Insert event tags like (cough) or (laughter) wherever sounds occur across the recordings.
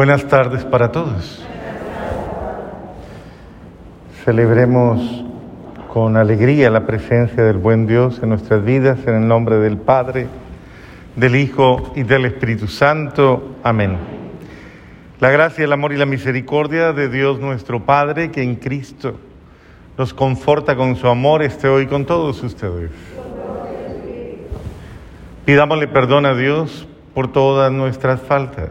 Buenas tardes para todos. Celebremos con alegría la presencia del buen Dios en nuestras vidas, en el nombre del Padre, del Hijo y del Espíritu Santo. Amén. La gracia, el amor y la misericordia de Dios nuestro Padre, que en Cristo nos conforta con su amor, esté hoy con todos ustedes. Pidámosle perdón a Dios por todas nuestras faltas.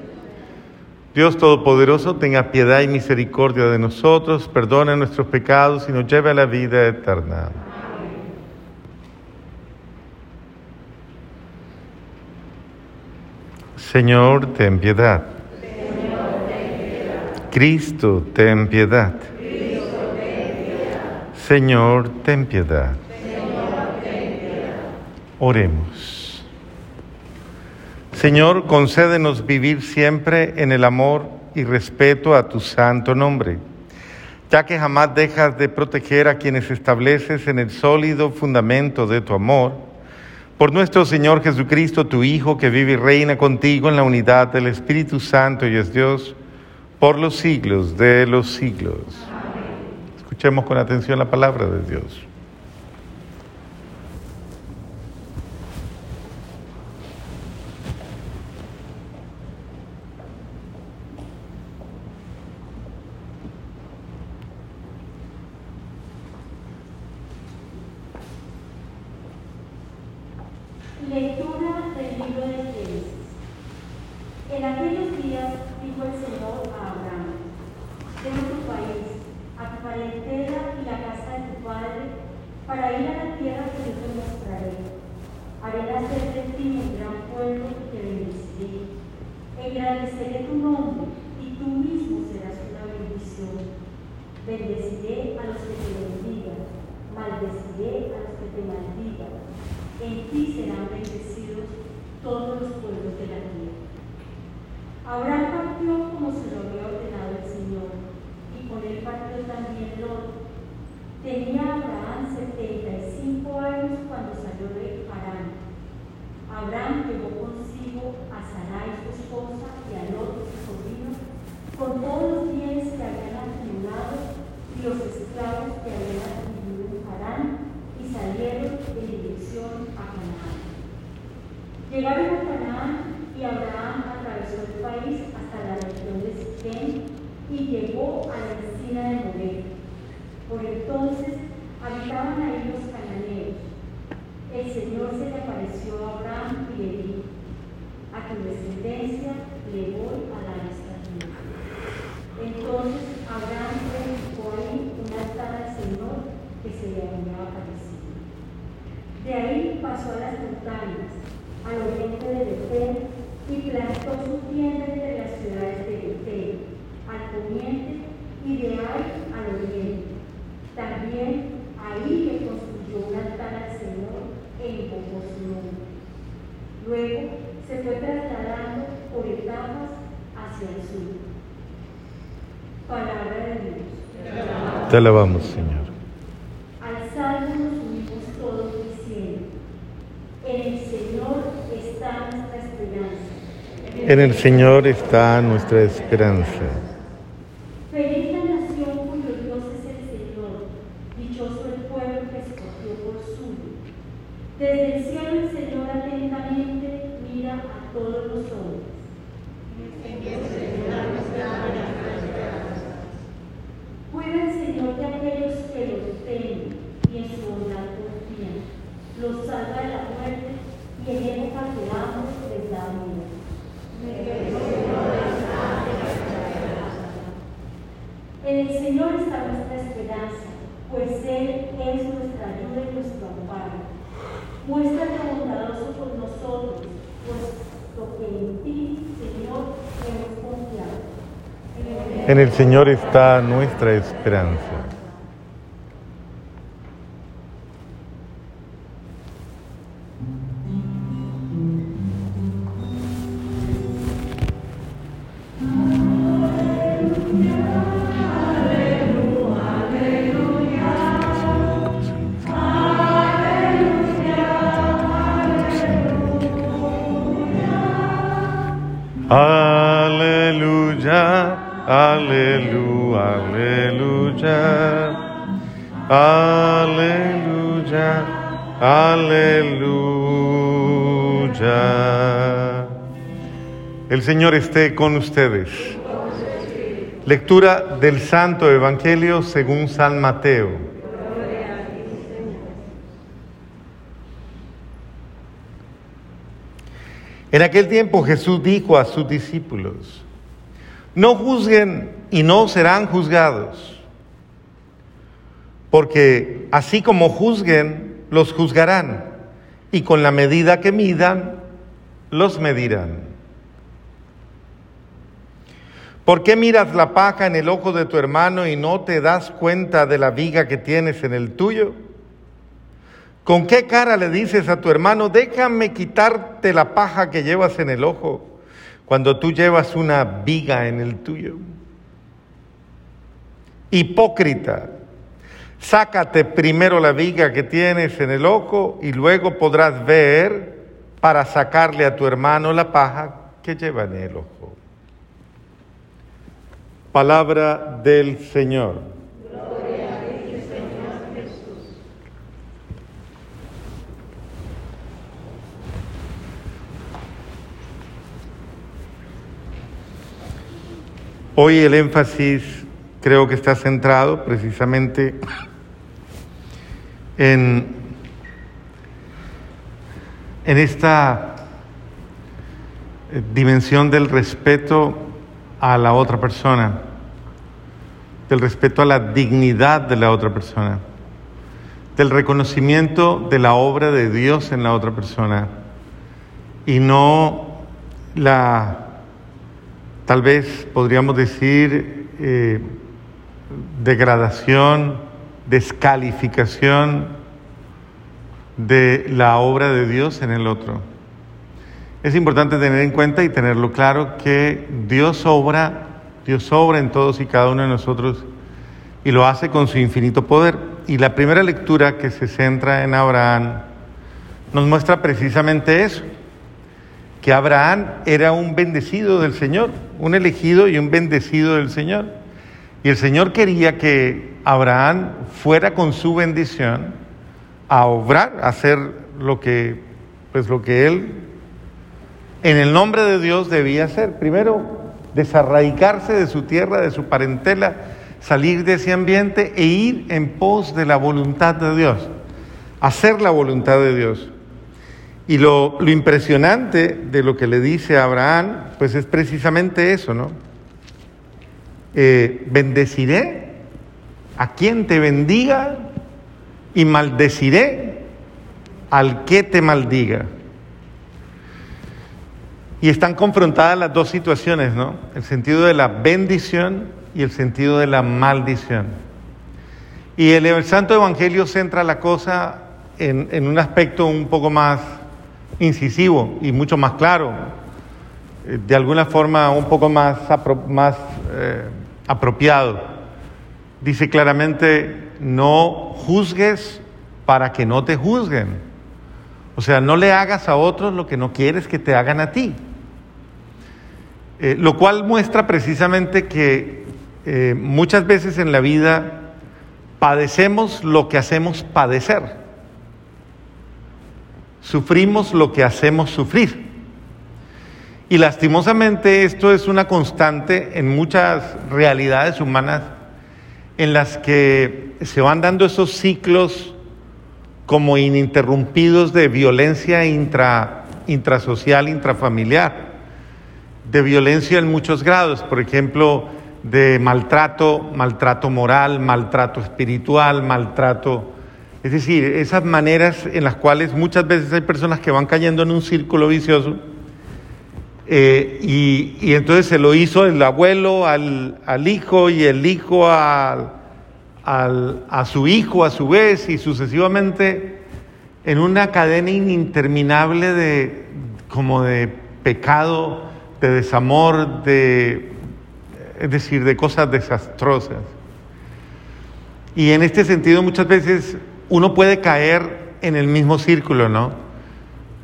Dios Todopoderoso tenga piedad y misericordia de nosotros, perdone nuestros pecados y nos lleve a la vida eterna. Señor, ten piedad. Cristo, ten piedad. Señor, ten piedad. Oremos. Señor, concédenos vivir siempre en el amor y respeto a tu santo nombre, ya que jamás dejas de proteger a quienes estableces en el sólido fundamento de tu amor. Por nuestro Señor Jesucristo, tu Hijo, que vive y reina contigo en la unidad del Espíritu Santo y es Dios, por los siglos de los siglos. Escuchemos con atención la palabra de Dios. De ahí pasó a las montañas, al oriente de Betel, y plantó su tienda entre las ciudades de Betel, al poniente, y de ahí al oriente. También ahí le construyó un altar al Señor e su nombre. Luego se fue trasladando por etapas hacia el sur. Palabra de Dios. Te alabamos, Señor. En el Señor está nuestra esperanza. Feliz la nación cuyo Dios es el Señor, dichoso el pueblo que escogió por suyo. Desde el cielo el Señor atentamente mira a todos los hombres. Cuida el Señor de aquellos que lo temen y en su bondad confían. Los salva de la muerte y en época de hambre les da vida. En el Señor está nuestra esperanza, pues Él es nuestra ayuda y nuestro amparo. Muestra En el Señor está nuestra esperanza. Aleluya, aleluya, aleluya, aleluya. El Señor esté con ustedes. Lectura del Santo Evangelio según San Mateo. En aquel tiempo Jesús dijo a sus discípulos, no juzguen y no serán juzgados, porque así como juzguen, los juzgarán, y con la medida que midan, los medirán. ¿Por qué miras la paja en el ojo de tu hermano y no te das cuenta de la viga que tienes en el tuyo? ¿Con qué cara le dices a tu hermano, déjame quitarte la paja que llevas en el ojo cuando tú llevas una viga en el tuyo? Hipócrita, sácate primero la viga que tienes en el ojo y luego podrás ver para sacarle a tu hermano la paja que lleva en el ojo. Palabra del Señor. Hoy el énfasis creo que está centrado precisamente en, en esta eh, dimensión del respeto a la otra persona, del respeto a la dignidad de la otra persona, del reconocimiento de la obra de Dios en la otra persona y no la tal vez podríamos decir eh, degradación, descalificación de la obra de Dios en el otro. Es importante tener en cuenta y tenerlo claro que Dios obra, Dios obra en todos y cada uno de nosotros y lo hace con su infinito poder. Y la primera lectura que se centra en Abraham nos muestra precisamente eso que Abraham era un bendecido del Señor, un elegido y un bendecido del Señor. Y el Señor quería que Abraham fuera con su bendición a obrar, a hacer lo que, pues lo que él, en el nombre de Dios, debía hacer. Primero, desarraigarse de su tierra, de su parentela, salir de ese ambiente e ir en pos de la voluntad de Dios, hacer la voluntad de Dios. Y lo, impresionante de lo que le dice a Abraham, pues es precisamente eso, ¿no? Eh, bendeciré a quien te bendiga y maldeciré al que te maldiga. Y están confrontadas las dos situaciones, ¿no? El sentido de la bendición y el sentido de la maldición. Y el, Santo Evangelio centra la cosa en, en un aspecto un poco más incisivo y mucho más claro, eh, de alguna forma un poco más, más eh, apropiado. Dice claramente, no juzgues para que no te juzguen. O sea, no le hagas a otros lo que no quieres que te hagan a ti. Eh, lo cual muestra precisamente que muchas veces en la vida padecemos lo que hacemos padecer sufrimos lo que hacemos sufrir. Y lastimosamente esto es una constante en muchas realidades humanas en las que se van dando esos ciclos como ininterrumpidos de violencia intra, intrasocial, intrafamiliar, de violencia en muchos grados, por ejemplo, de maltrato, maltrato moral, maltrato espiritual, maltrato es decir, esas maneras en las cuales muchas veces hay personas que van cayendo en un círculo vicioso Eh, y, entonces se lo hizo el abuelo al, hijo y el hijo a su hijo a su vez y sucesivamente en una cadena interminable de como de pecado, de desamor, de es decir, de cosas desastrosas. Y en este sentido muchas veces uno puede caer en el mismo círculo, ¿no?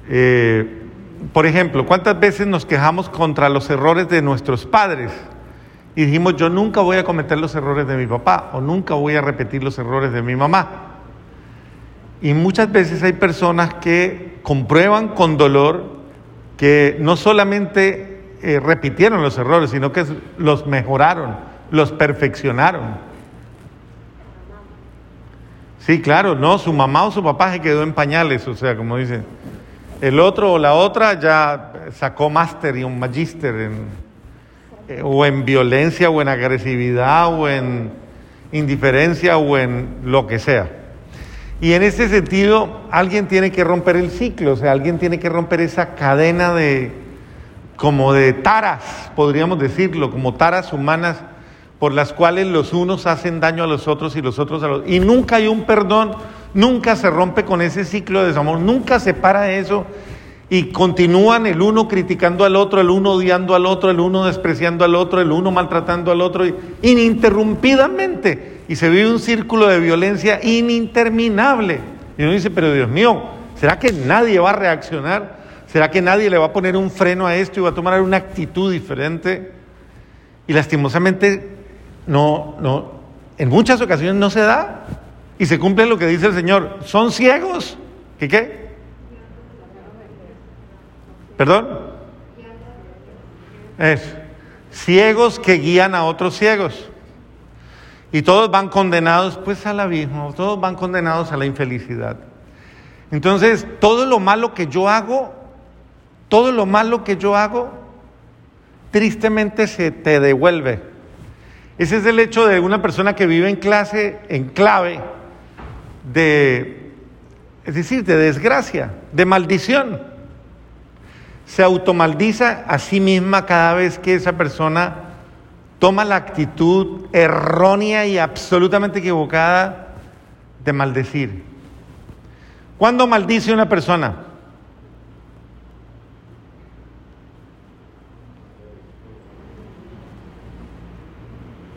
Eh, por ejemplo, ¿cuántas veces nos quejamos contra los errores de nuestros padres? Y dijimos, yo nunca voy a cometer los errores de mi papá o nunca voy a repetir los errores de mi mamá. Y muchas veces hay personas que comprueban con dolor que no solamente eh, repitieron los errores, sino que los mejoraron, los perfeccionaron. Sí, claro, no, su mamá o su papá se quedó en pañales, o sea, como dicen. El otro o la otra ya sacó máster y un magíster en, eh, o en violencia o en agresividad o en indiferencia o en lo que sea. Y en ese sentido, alguien tiene que romper el ciclo, o sea, alguien tiene que romper esa cadena de, como de taras, podríamos decirlo, como taras humanas por las cuales los unos hacen daño a los otros y los otros a los Y nunca hay un perdón nunca se rompe con ese ciclo de desamor, nunca se para eso y continúan el uno criticando al otro, el uno odiando al otro, el uno despreciando al otro, el uno maltratando al otro, ininterrumpidamente. Y se vive un círculo de violencia ininterminable. Y uno dice, pero Dios mío, ¿será que nadie va a reaccionar? ¿Será que nadie le va a poner un freno a esto y va a tomar una actitud diferente? Y lastimosamente, no, no, en muchas ocasiones no se da. Y se cumple lo que dice el Señor. ¿Son ciegos? ¿Qué qué? ¿Perdón? Es ciegos que guían a otros ciegos. Y todos van condenados pues al abismo, todos van condenados a la infelicidad. Entonces, todo lo malo que yo hago, todo lo malo que yo hago, tristemente se te devuelve. Ese es el hecho de una persona que vive en clase, en clave, de, es decir, de desgracia, de maldición. Se automaldiza a sí misma cada vez que esa persona toma la actitud errónea y absolutamente equivocada de maldecir. ¿Cuándo maldice una persona?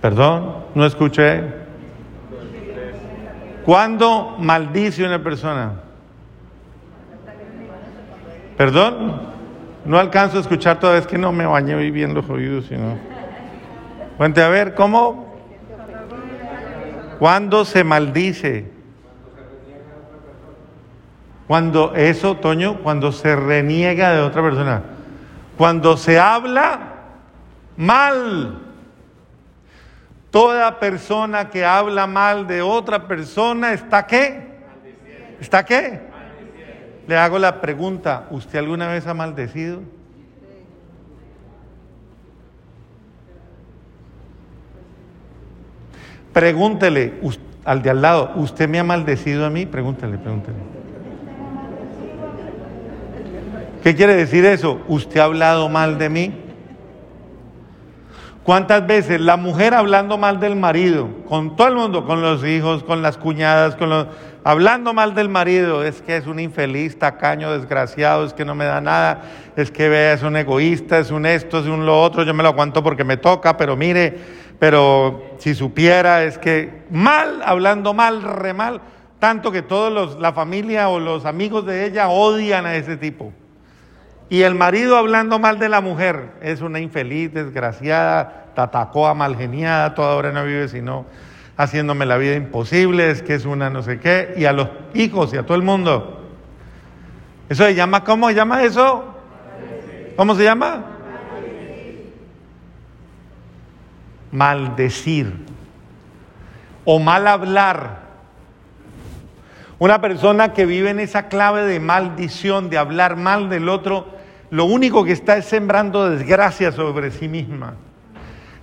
Perdón, no escuché. ¿Cuándo maldice una persona? ¿Perdón? No alcanzo a escuchar toda vez que no me bañé bien los oídos, sino. Cuente a ver, ¿cómo? ¿Cuándo se maldice? Cuando eso, Toño, cuando se reniega de otra persona. Cuando se habla mal. Toda persona que habla mal de otra persona está qué? ¿Está qué? Le hago la pregunta, ¿usted alguna vez ha maldecido? Pregúntele al de al lado, ¿usted me ha maldecido a mí? Pregúntele, pregúntele. ¿Qué quiere decir eso? ¿Usted ha hablado mal de mí? ¿Cuántas veces la mujer hablando mal del marido, con todo el mundo, con los hijos, con las cuñadas, con los, hablando mal del marido, es que es un infeliz, tacaño, desgraciado, es que no me da nada, es que vea, es un egoísta, es un esto, es un lo otro, yo me lo aguanto porque me toca, pero mire, pero si supiera, es que mal, hablando mal, re mal, tanto que todos la familia o los amigos de ella odian a ese tipo. Y el marido hablando mal de la mujer, es una infeliz, desgraciada, tatacoa, malgeniada, toda hora no vive sino haciéndome la vida imposible, es que es una no sé qué, y a los hijos y a todo el mundo. Eso se llama, ¿cómo se llama eso? ¿Cómo se llama? Maldecir o mal hablar. Una persona que vive en esa clave de maldición, de hablar mal del otro, lo único que está es sembrando desgracia sobre sí misma.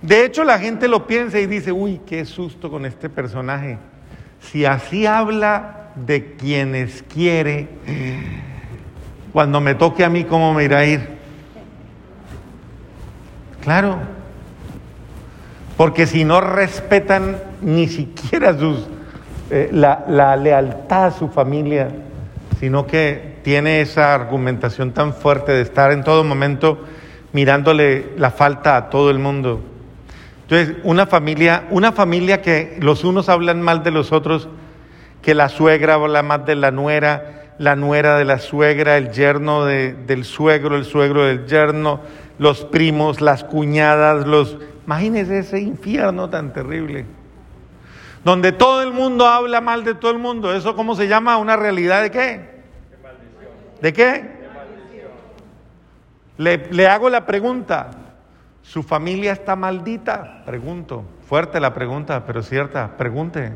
De hecho, la gente lo piensa y dice, uy, qué susto con este personaje. Si así habla de quienes quiere, cuando me toque a mí, ¿cómo me irá a ir? Claro. Porque si no respetan ni siquiera sus, eh, la, la lealtad a su familia, sino que tiene esa argumentación tan fuerte de estar en todo momento mirándole la falta a todo el mundo. Entonces, una familia, una familia que los unos hablan mal de los otros, que la suegra habla más de la nuera, la nuera de la suegra, el yerno de- del suegro, el suegro del yerno, los primos, las cuñadas, los... Imagínense ese infierno tan terrible, donde todo el mundo habla mal de todo el mundo. ¿Eso cómo se llama? ¿Una realidad de qué? ¿De qué? Le, le hago la pregunta, ¿su familia está maldita? Pregunto, fuerte la pregunta, pero cierta, pregunte.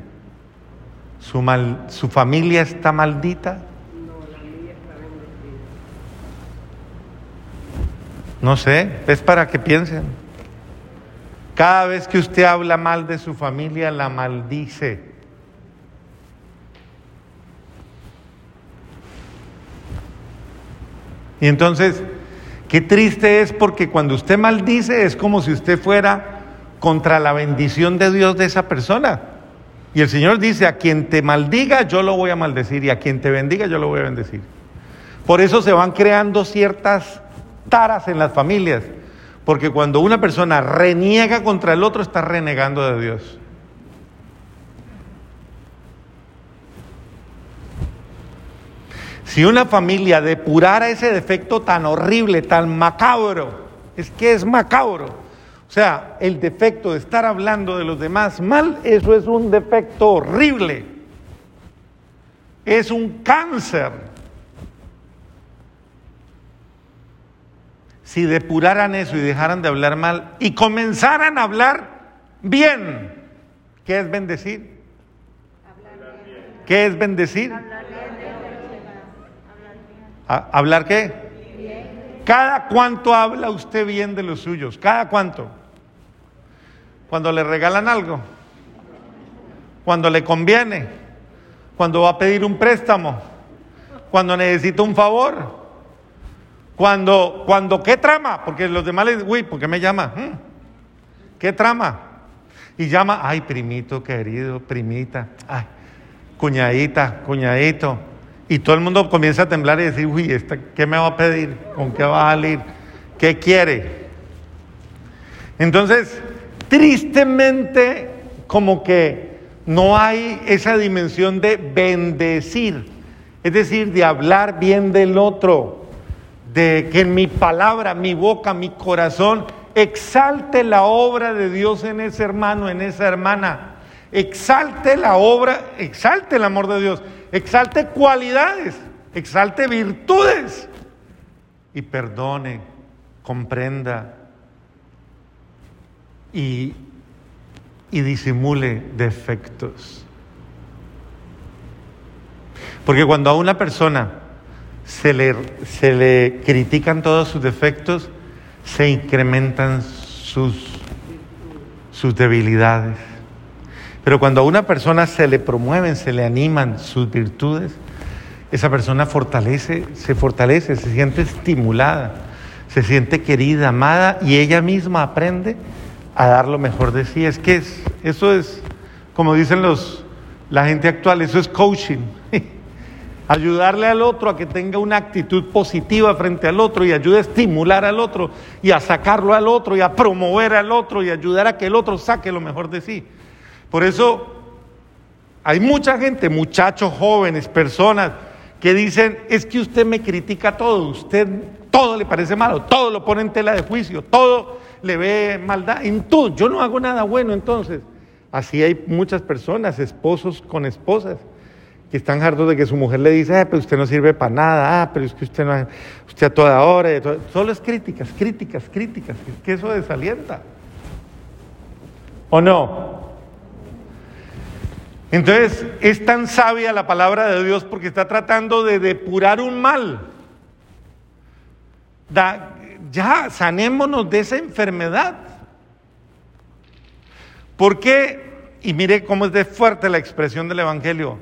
¿Su, mal- ¿Su familia está maldita? No sé, es para que piensen. Cada vez que usted habla mal de su familia, la maldice. Y entonces, qué triste es porque cuando usted maldice es como si usted fuera contra la bendición de Dios de esa persona. Y el Señor dice, a quien te maldiga yo lo voy a maldecir y a quien te bendiga yo lo voy a bendecir. Por eso se van creando ciertas taras en las familias, porque cuando una persona reniega contra el otro está renegando de Dios. Si una familia depurara ese defecto tan horrible, tan macabro, es que es macabro. O sea, el defecto de estar hablando de los demás mal, eso es un defecto horrible. Es un cáncer. Si depuraran eso y dejaran de hablar mal y comenzaran a hablar bien, ¿qué es bendecir? ¿Qué es bendecir? ¿A- ¿Hablar qué? ¿Cada cuánto habla usted bien de los suyos? ¿Cada cuánto? Cuando le regalan algo, cuando le conviene, cuando va a pedir un préstamo, cuando necesita un favor, cuando, cuando, ¿qué trama? Porque los demás le dicen, uy, ¿por qué me llama? "Mm, ¿Qué trama? Y llama, ay, primito querido, primita, ay, cuñadita, cuñadito. Y todo el mundo comienza a temblar y decir, uy, ¿esta, ¿qué me va a pedir? ¿Con qué va a salir? ¿Qué quiere? Entonces, tristemente, como que no hay esa dimensión de bendecir, es decir, de hablar bien del otro, de que en mi palabra, mi boca, mi corazón exalte la obra de Dios en ese hermano, en esa hermana. Exalte la obra, exalte el amor de Dios, exalte cualidades, exalte virtudes y perdone, comprenda y, y disimule defectos. Porque cuando a una persona se le, se le critican todos sus defectos, se incrementan sus, sus debilidades. Pero cuando a una persona se le promueven, se le animan sus virtudes, esa persona fortalece, se fortalece, se siente estimulada, se siente querida, amada y ella misma aprende a dar lo mejor de sí. Es que es, eso es, como dicen los, la gente actual, eso es coaching. (laughs) Ayudarle al otro a que tenga una actitud positiva frente al otro y ayude a estimular al otro y a sacarlo al otro y a promover al otro y ayudar a que el otro saque lo mejor de sí. Por eso hay mucha gente, muchachos jóvenes, personas que dicen, es que usted me critica todo, usted todo le parece malo, todo lo pone en tela de juicio, todo le ve maldad, en todo, yo no hago nada bueno entonces. Así hay muchas personas, esposos con esposas, que están hartos de que su mujer le dice, ah, pero usted no sirve para nada, ah, pero es que usted no, usted a toda hora, solo es críticas, críticas, críticas, es que eso desalienta. ¿O no? Entonces, es tan sabia la palabra de Dios porque está tratando de depurar un mal. Da- ya, sanémonos de esa enfermedad. ¿Por qué? Y mire cómo es de fuerte la expresión del Evangelio.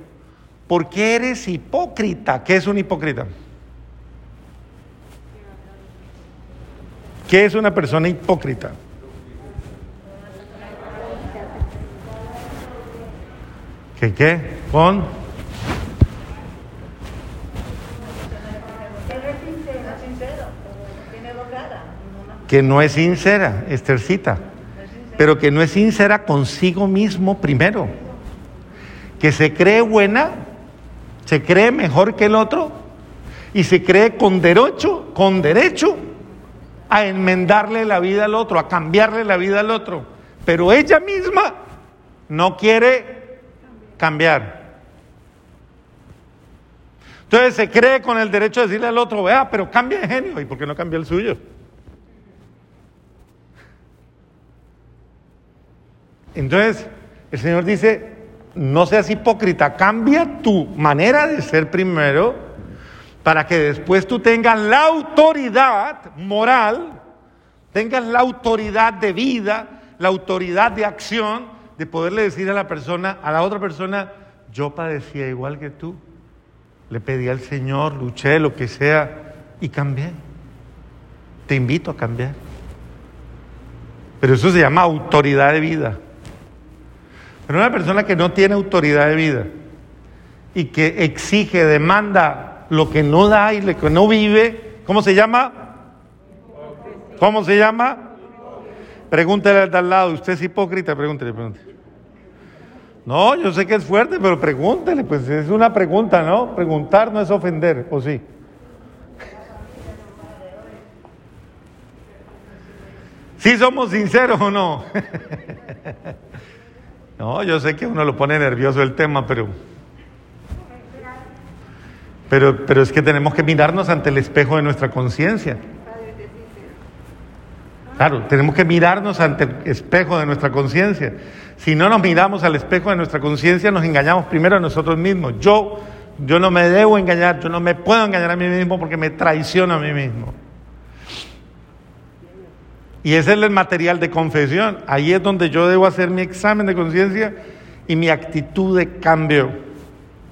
¿Por qué eres hipócrita? ¿Qué es un hipócrita? ¿Qué es una persona hipócrita? ¿Qué qué? Con que no es sincera, Estercita, pero que no es sincera consigo mismo primero, que se cree buena, se cree mejor que el otro y se cree con derecho, con derecho a enmendarle la vida al otro, a cambiarle la vida al otro, pero ella misma no quiere cambiar. Entonces se cree con el derecho de decirle al otro, vea, pero cambia de genio, ¿y por qué no cambia el suyo? Entonces, el Señor dice, no seas hipócrita, cambia tu manera de ser primero para que después tú tengas la autoridad moral, tengas la autoridad de vida, la autoridad de acción, de poderle decir a la persona, a la otra persona, yo padecía igual que tú, le pedí al Señor, luché, lo que sea, y cambié. Te invito a cambiar. Pero eso se llama autoridad de vida. Pero una persona que no tiene autoridad de vida y que exige, demanda lo que no da y lo que no vive, ¿cómo se llama? ¿Cómo se llama? Pregúntele al de lado, ¿usted es hipócrita? Pregúntele, pregúntele. No, yo sé que es fuerte, pero pregúntele, pues es una pregunta, ¿no? Preguntar no es ofender, ¿o sí? ¿Sí somos sinceros o no? (laughs) No, yo sé que uno lo pone nervioso el tema, pero, pero, pero es que tenemos que mirarnos ante el espejo de nuestra conciencia. Claro, tenemos que mirarnos ante el espejo de nuestra conciencia. Si no nos miramos al espejo de nuestra conciencia, nos engañamos primero a nosotros mismos. Yo, yo no me debo engañar, yo no me puedo engañar a mí mismo porque me traiciono a mí mismo. Y ese es el material de confesión. Ahí es donde yo debo hacer mi examen de conciencia y mi actitud de cambio.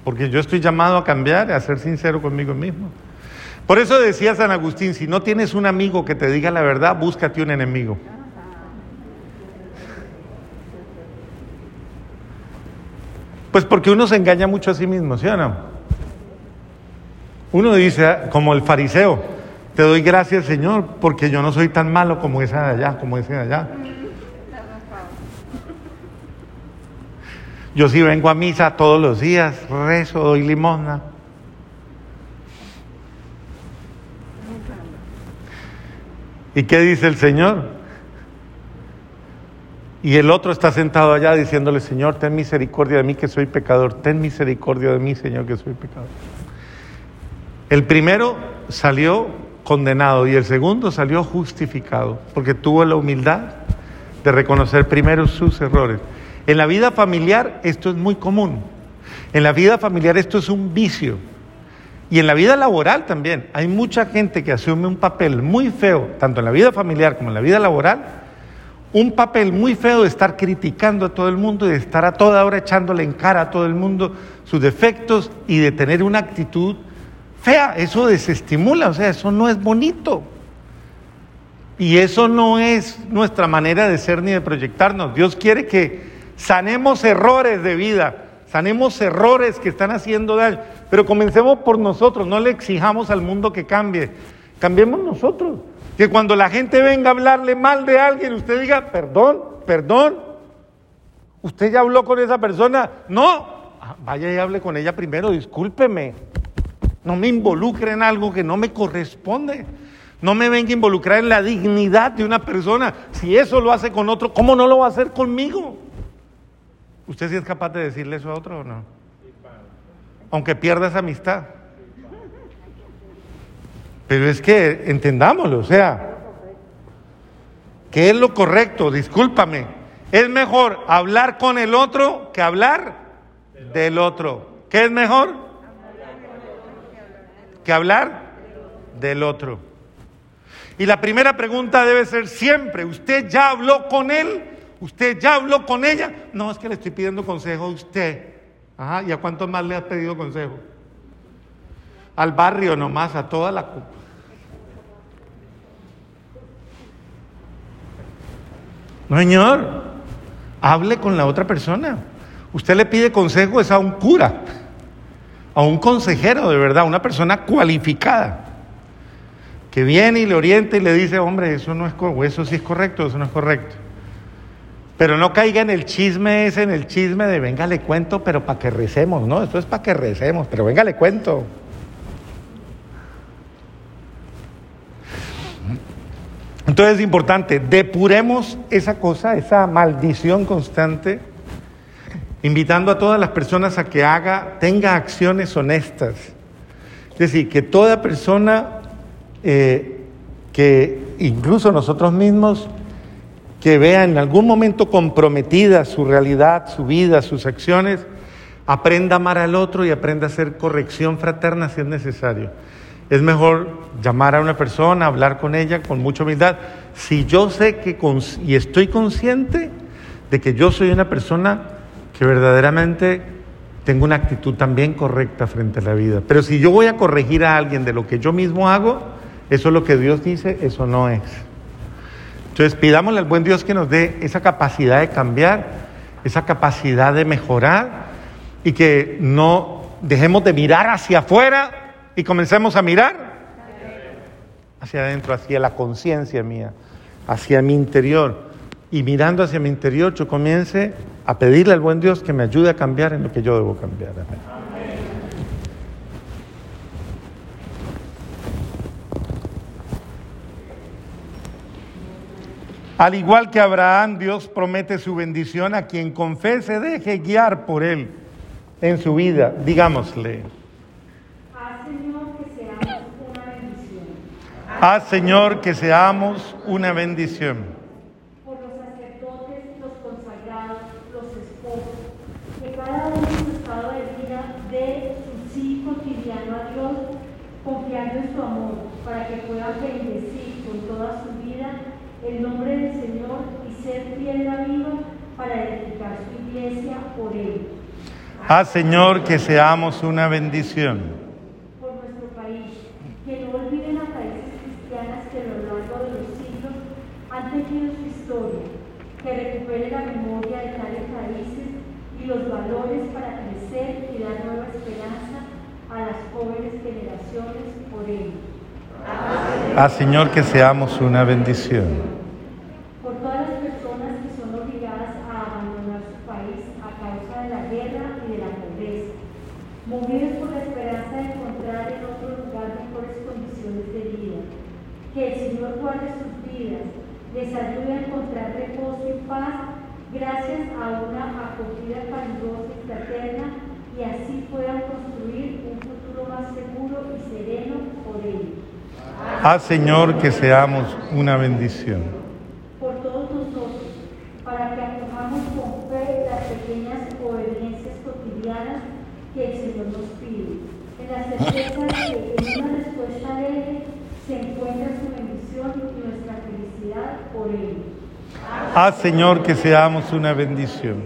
Porque yo estoy llamado a cambiar, a ser sincero conmigo mismo. Por eso decía San Agustín, si no tienes un amigo que te diga la verdad, búscate un enemigo. Pues porque uno se engaña mucho a sí mismo, ¿sí o no? Uno dice, como el fariseo, te doy gracias, Señor, porque yo no soy tan malo como esa de allá, como ese de allá. Yo sí vengo a misa todos los días, rezo, doy limosna. ¿Y qué dice el Señor? Y el otro está sentado allá diciéndole, Señor, ten misericordia de mí que soy pecador, ten misericordia de mí, Señor, que soy pecador. El primero salió condenado y el segundo salió justificado, porque tuvo la humildad de reconocer primero sus errores. En la vida familiar esto es muy común. En la vida familiar esto es un vicio. Y en la vida laboral también. Hay mucha gente que asume un papel muy feo, tanto en la vida familiar como en la vida laboral, un papel muy feo de estar criticando a todo el mundo y de estar a toda hora echándole en cara a todo el mundo sus defectos y de tener una actitud fea, eso desestimula, o sea, eso no es bonito. Y eso no es nuestra manera de ser ni de proyectarnos. Dios quiere que sanemos errores de vida, sanemos errores que están haciendo daño, pero comencemos por nosotros, no le exijamos al mundo que cambie, cambiemos nosotros. Que cuando la gente venga a hablarle mal de alguien, usted diga, perdón, perdón, usted ya habló con esa persona, no, ah, vaya y hable con ella primero, discúlpeme. No me involucre en algo que no me corresponde. No me venga a involucrar en la dignidad de una persona. Si eso lo hace con otro, ¿cómo no lo va a hacer conmigo? ¿Usted sí es capaz de decirle eso a otro o no? Aunque pierda esa amistad. Pero es que entendámoslo, o sea, ¿qué es lo correcto? Discúlpame. Es mejor hablar con el otro que hablar del otro. ¿Qué es mejor? que hablar del otro. Y la primera pregunta debe ser siempre, ¿usted ya habló con él? ¿Usted ya habló con ella? No, es que le estoy pidiendo consejo a usted. Ajá, ¿y a cuántos más le has pedido consejo? Al barrio nomás, a toda la No, señor. Hable con la otra persona. Usted le pide consejo es a un cura, a un consejero de verdad, una persona cualificada, que viene y le orienta y le dice, hombre, eso no es eso sí es correcto, eso no es correcto. Pero no caiga en el chisme ese, en el chisme de venga le cuento, pero para que recemos, no, esto es para que recemos, pero venga le cuento. Entonces es importante, depuremos esa cosa, esa maldición constante, invitando a todas las personas a que haga, tenga acciones honestas. Es decir, que toda persona, eh, que incluso nosotros mismos, que vea en algún momento comprometida su realidad, su vida, sus acciones, aprenda a amar al otro y aprenda a hacer corrección fraterna si es necesario. Es mejor llamar a una persona, hablar con ella con mucha humildad. Si yo sé que y estoy consciente de que yo soy una persona que verdaderamente tengo una actitud también correcta frente a la vida. Pero si yo voy a corregir a alguien de lo que yo mismo hago, eso es lo que Dios dice, eso no es. Entonces pidámosle al buen Dios que nos dé esa capacidad de cambiar, esa capacidad de mejorar y que no dejemos de mirar hacia afuera y comencemos a mirar hacia adentro, hacia la conciencia mía, hacia mi interior. Y mirando hacia mi interior, yo comience a pedirle al buen Dios que me ayude a cambiar en lo que yo debo cambiar. Al igual que Abraham, Dios promete su bendición a quien confese, deje guiar por él en su vida. Digámosle. Haz, Señor, que seamos una bendición. Por los sacerdotes, los consagrados, los esposos, que cada uno en su estado de vida dé su sí cotidiano a Dios, confiando en su amor, para que pueda bendecir con toda su vida el nombre del Señor y ser piedra viva para edificar su iglesia por él. Haz, Señor, que seamos una bendición. que recupere la memoria de tales raíces y los valores para crecer y dar nueva esperanza a las jóvenes generaciones por él. Ah, Señor, que seamos una bendición. Por todas las personas que son obligadas a abandonar su país a causa de la guerra y de la pobreza, movidos por la esperanza de encontrar en otro lugar mejores condiciones de vida. Que el Señor guarde sus vidas les ayude a encontrar reposo y paz gracias a una acogida cariñosa y fraterna y así puedan construir un futuro más seguro y sereno por ellos. Haz, Señor, que seamos una bendición. Por todos nosotros, para que acojamos con fe las pequeñas obediencias cotidianas que el Señor nos pide, en la certeza de que en una respuesta de Él se encuentra su bendición y nuestra por él. Haz, Señor, que seamos una bendición.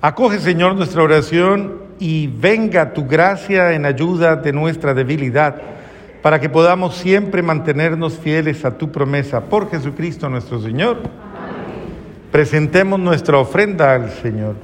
Acoge, Señor, nuestra oración y venga tu gracia en ayuda de nuestra debilidad, para que podamos siempre mantenernos fieles a tu promesa. Por Jesucristo nuestro Señor. Presentemos nuestra ofrenda al Señor.